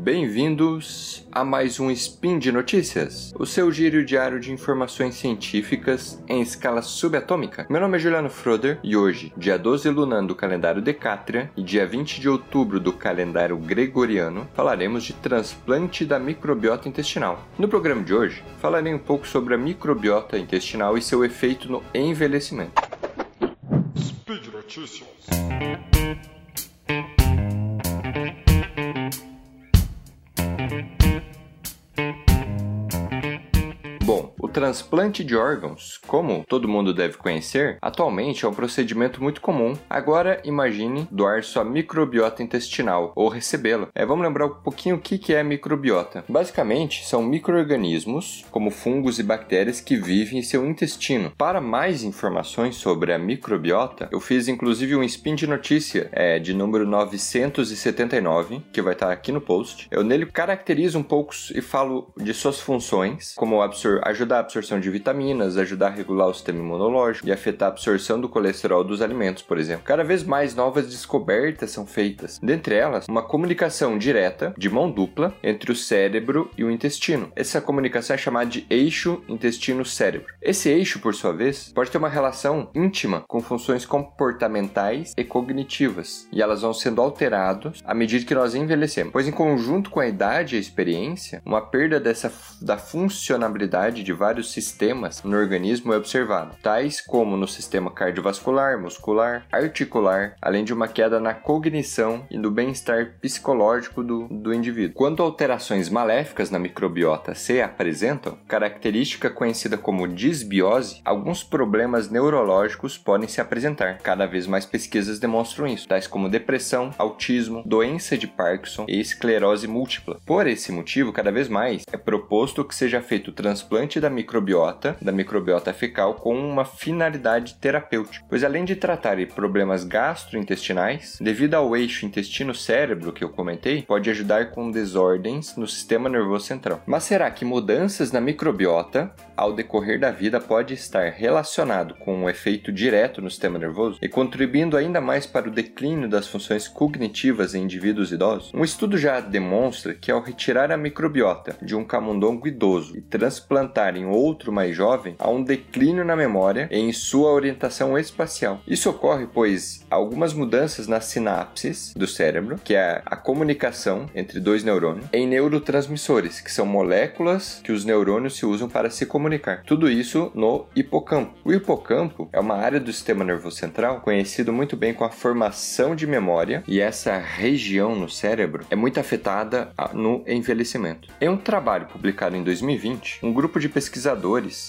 Bem-vindos a mais um Spin de Notícias, o seu giro diário de informações científicas em escala subatômica. Meu nome é Juliano Froder e hoje, dia 12 Lunan do calendário Decátria e dia 20 de outubro do calendário Gregoriano, falaremos de transplante da microbiota intestinal. No programa de hoje, falarei um pouco sobre a microbiota intestinal e seu efeito no envelhecimento. Speed Notícias. Bom, o transplante de órgãos, como todo mundo deve conhecer, atualmente é um procedimento muito comum. Agora imagine doar sua microbiota intestinal ou recebê-la. É, vamos lembrar um pouquinho o que é microbiota. Basicamente, são micro-organismos, como fungos e bactérias, que vivem em seu intestino. Para mais informações sobre a microbiota, eu fiz inclusive um spin de notícia é, de número 979, que vai estar aqui no post. Eu nele caracterizo um pouco e falo de suas funções, como absor ajudar a absorção de vitaminas, ajudar a regular o sistema imunológico e afetar a absorção do colesterol dos alimentos, por exemplo. Cada vez mais novas descobertas são feitas, dentre elas, uma comunicação direta, de mão dupla, entre o cérebro e o intestino. Essa comunicação é chamada de eixo intestino-cérebro. Esse eixo, por sua vez, pode ter uma relação íntima com funções comportamentais e cognitivas, e elas vão sendo alteradas à medida que nós envelhecemos, pois em conjunto com a idade e a experiência, uma perda dessa da funcionalidade de vários sistemas no organismo é observado, tais como no sistema cardiovascular, muscular, articular, além de uma queda na cognição e no bem-estar psicológico do, do indivíduo. Quando alterações maléficas na microbiota se apresentam, característica conhecida como disbiose, alguns problemas neurológicos podem se apresentar. Cada vez mais pesquisas demonstram isso, tais como depressão, autismo, doença de Parkinson e esclerose múltipla. Por esse motivo, cada vez mais é proposto que seja feito o transplante da microbiota, da microbiota fecal, com uma finalidade terapêutica, pois além de tratar problemas gastrointestinais, devido ao eixo intestino-cérebro que eu comentei, pode ajudar com desordens no sistema nervoso central. Mas será que mudanças na microbiota ao decorrer da vida pode estar relacionado com um efeito direto no sistema nervoso e contribuindo ainda mais para o declínio das funções cognitivas em indivíduos idosos? Um estudo já demonstra que ao retirar a microbiota de um camundongo idoso e transplantar em outro mais jovem, há um declínio na memória em sua orientação espacial. Isso ocorre pois algumas mudanças nas sinapses do cérebro, que é a comunicação entre dois neurônios, em neurotransmissores, que são moléculas que os neurônios se usam para se comunicar. Tudo isso no hipocampo. O hipocampo é uma área do sistema nervoso central conhecido muito bem com a formação de memória, e essa região no cérebro é muito afetada no envelhecimento. Em um trabalho publicado em 2020, um grupo de pesquisadores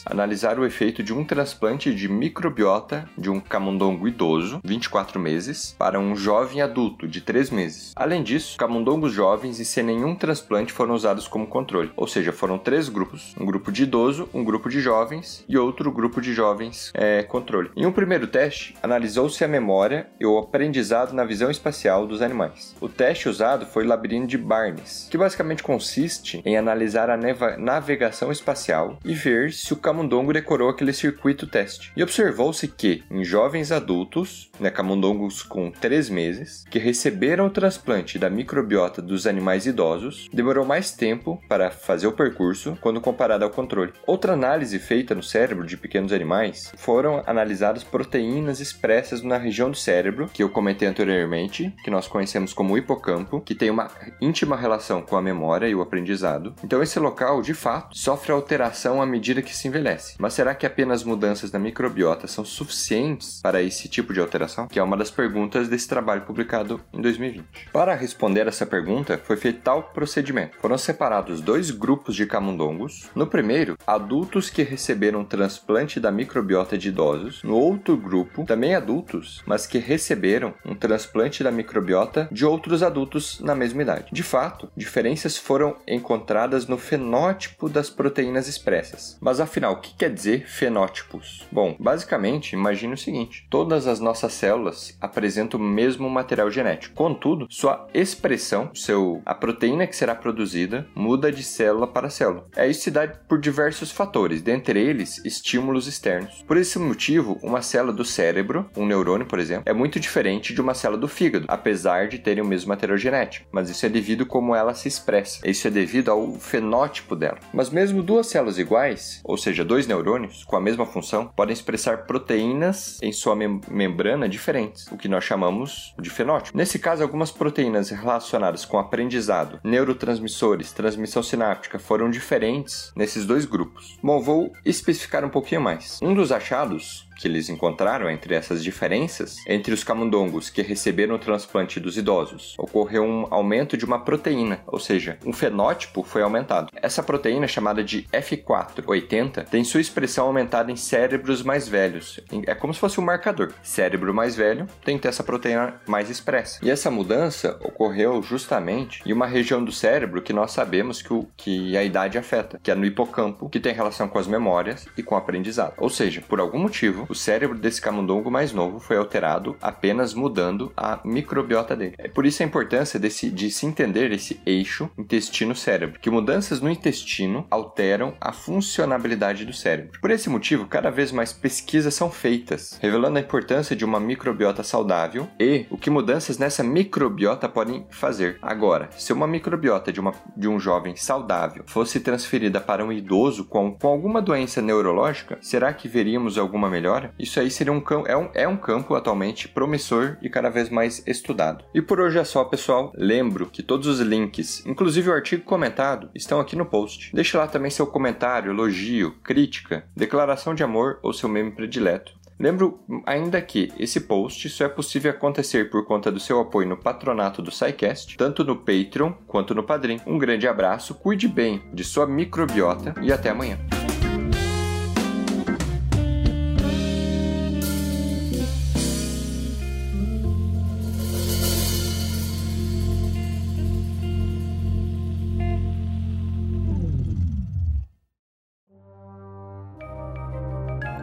analisaram o efeito de um transplante de microbiota de um camundongo idoso, 24 meses, para um jovem adulto de 3 meses. Além disso, camundongos jovens e sem nenhum transplante foram usados como controle, ou seja, foram três grupos: um grupo de idoso, um grupo de jovens e outro grupo de jovens é, controle. Em um primeiro teste, analisou-se a memória e o aprendizado na visão espacial dos animais. O teste usado foi o labirinto de Barnes, que basicamente consiste em analisar a navegação espacial e ver se o camundongo decorou aquele circuito teste. E observou-se que, em jovens adultos, né, camundongos com 3 meses, que receberam o transplante da microbiota dos animais idosos, demorou mais tempo para fazer o percurso quando comparado ao controle. Outra análise feita no cérebro de pequenos animais foram analisadas proteínas expressas na região do cérebro, que eu comentei anteriormente, que nós conhecemos como hipocampo, que tem uma íntima relação com a memória e o aprendizado. Então, esse local, de fato, sofre alteração medida que se envelhece. Mas será que apenas mudanças na microbiota são suficientes para esse tipo de alteração? Que é uma das perguntas desse trabalho publicado em 2020. Para responder essa pergunta, foi feito tal procedimento. Foram separados dois grupos de camundongos. No primeiro, adultos que receberam transplante da microbiota de idosos. No outro grupo, também adultos, mas que receberam um transplante da microbiota de outros adultos na mesma idade. De fato, diferenças foram encontradas no fenótipo das proteínas expressas Mas afinal, o que quer dizer fenótipos? Bom, basicamente, imagine o seguinte: todas as nossas células apresentam o mesmo material genético. Contudo, sua expressão, seu, a proteína que será produzida, muda de célula para célula. É isso se dá por diversos fatores, dentre eles estímulos externos. Por esse motivo, uma célula do cérebro, um neurônio, por exemplo, é muito diferente de uma célula do fígado, apesar de terem o mesmo material genético. Mas isso é devido como ela se expressa. Isso é devido ao fenótipo dela. Mas mesmo duas células iguais, ou seja, dois neurônios com a mesma função, podem expressar proteínas em sua mem membrana diferentes, o que nós chamamos de fenótipo. Nesse caso, algumas proteínas relacionadas com aprendizado, neurotransmissores, transmissão sináptica foram diferentes nesses dois grupos. Bom, vou especificar um pouquinho mais. Um dos achados que eles encontraram entre essas diferenças, entre os camundongos que receberam o transplante dos idosos, ocorreu um aumento de uma proteína, ou seja, um fenótipo foi aumentado. Essa proteína, chamada de F480, tem sua expressão aumentada em cérebros mais velhos. É como se fosse um marcador. Cérebro mais velho tem que ter essa proteína mais expressa. E essa mudança ocorreu justamente em uma região do cérebro que nós sabemos que, o, que a idade afeta, que é no hipocampo, que tem relação com as memórias e com o aprendizado. Ou seja, por algum motivo, o cérebro desse camundongo mais novo foi alterado apenas mudando a microbiota dele. É por isso a importância desse, de se entender esse eixo intestino-cérebro, que mudanças no intestino alteram a funcionabilidade do cérebro. Por esse motivo, cada vez mais pesquisas são feitas, revelando a importância de uma microbiota saudável e o que mudanças nessa microbiota podem fazer. Agora, se uma microbiota de, uma, de um jovem saudável fosse transferida para um idoso com, com alguma doença neurológica, será que veríamos alguma melhora? Isso aí seria um campo, é um, é um campo atualmente promissor e cada vez mais estudado. E por hoje é só, pessoal. Lembro que todos os links, inclusive o artigo comentado, estão aqui no post. Deixe lá também seu comentário, elogio, crítica, declaração de amor ou seu meme predileto. Lembro ainda que esse post só é possível acontecer por conta do seu apoio no patronato do SciCast, tanto no Patreon quanto no Padrim. Um grande abraço, cuide bem de sua microbiota e até amanhã.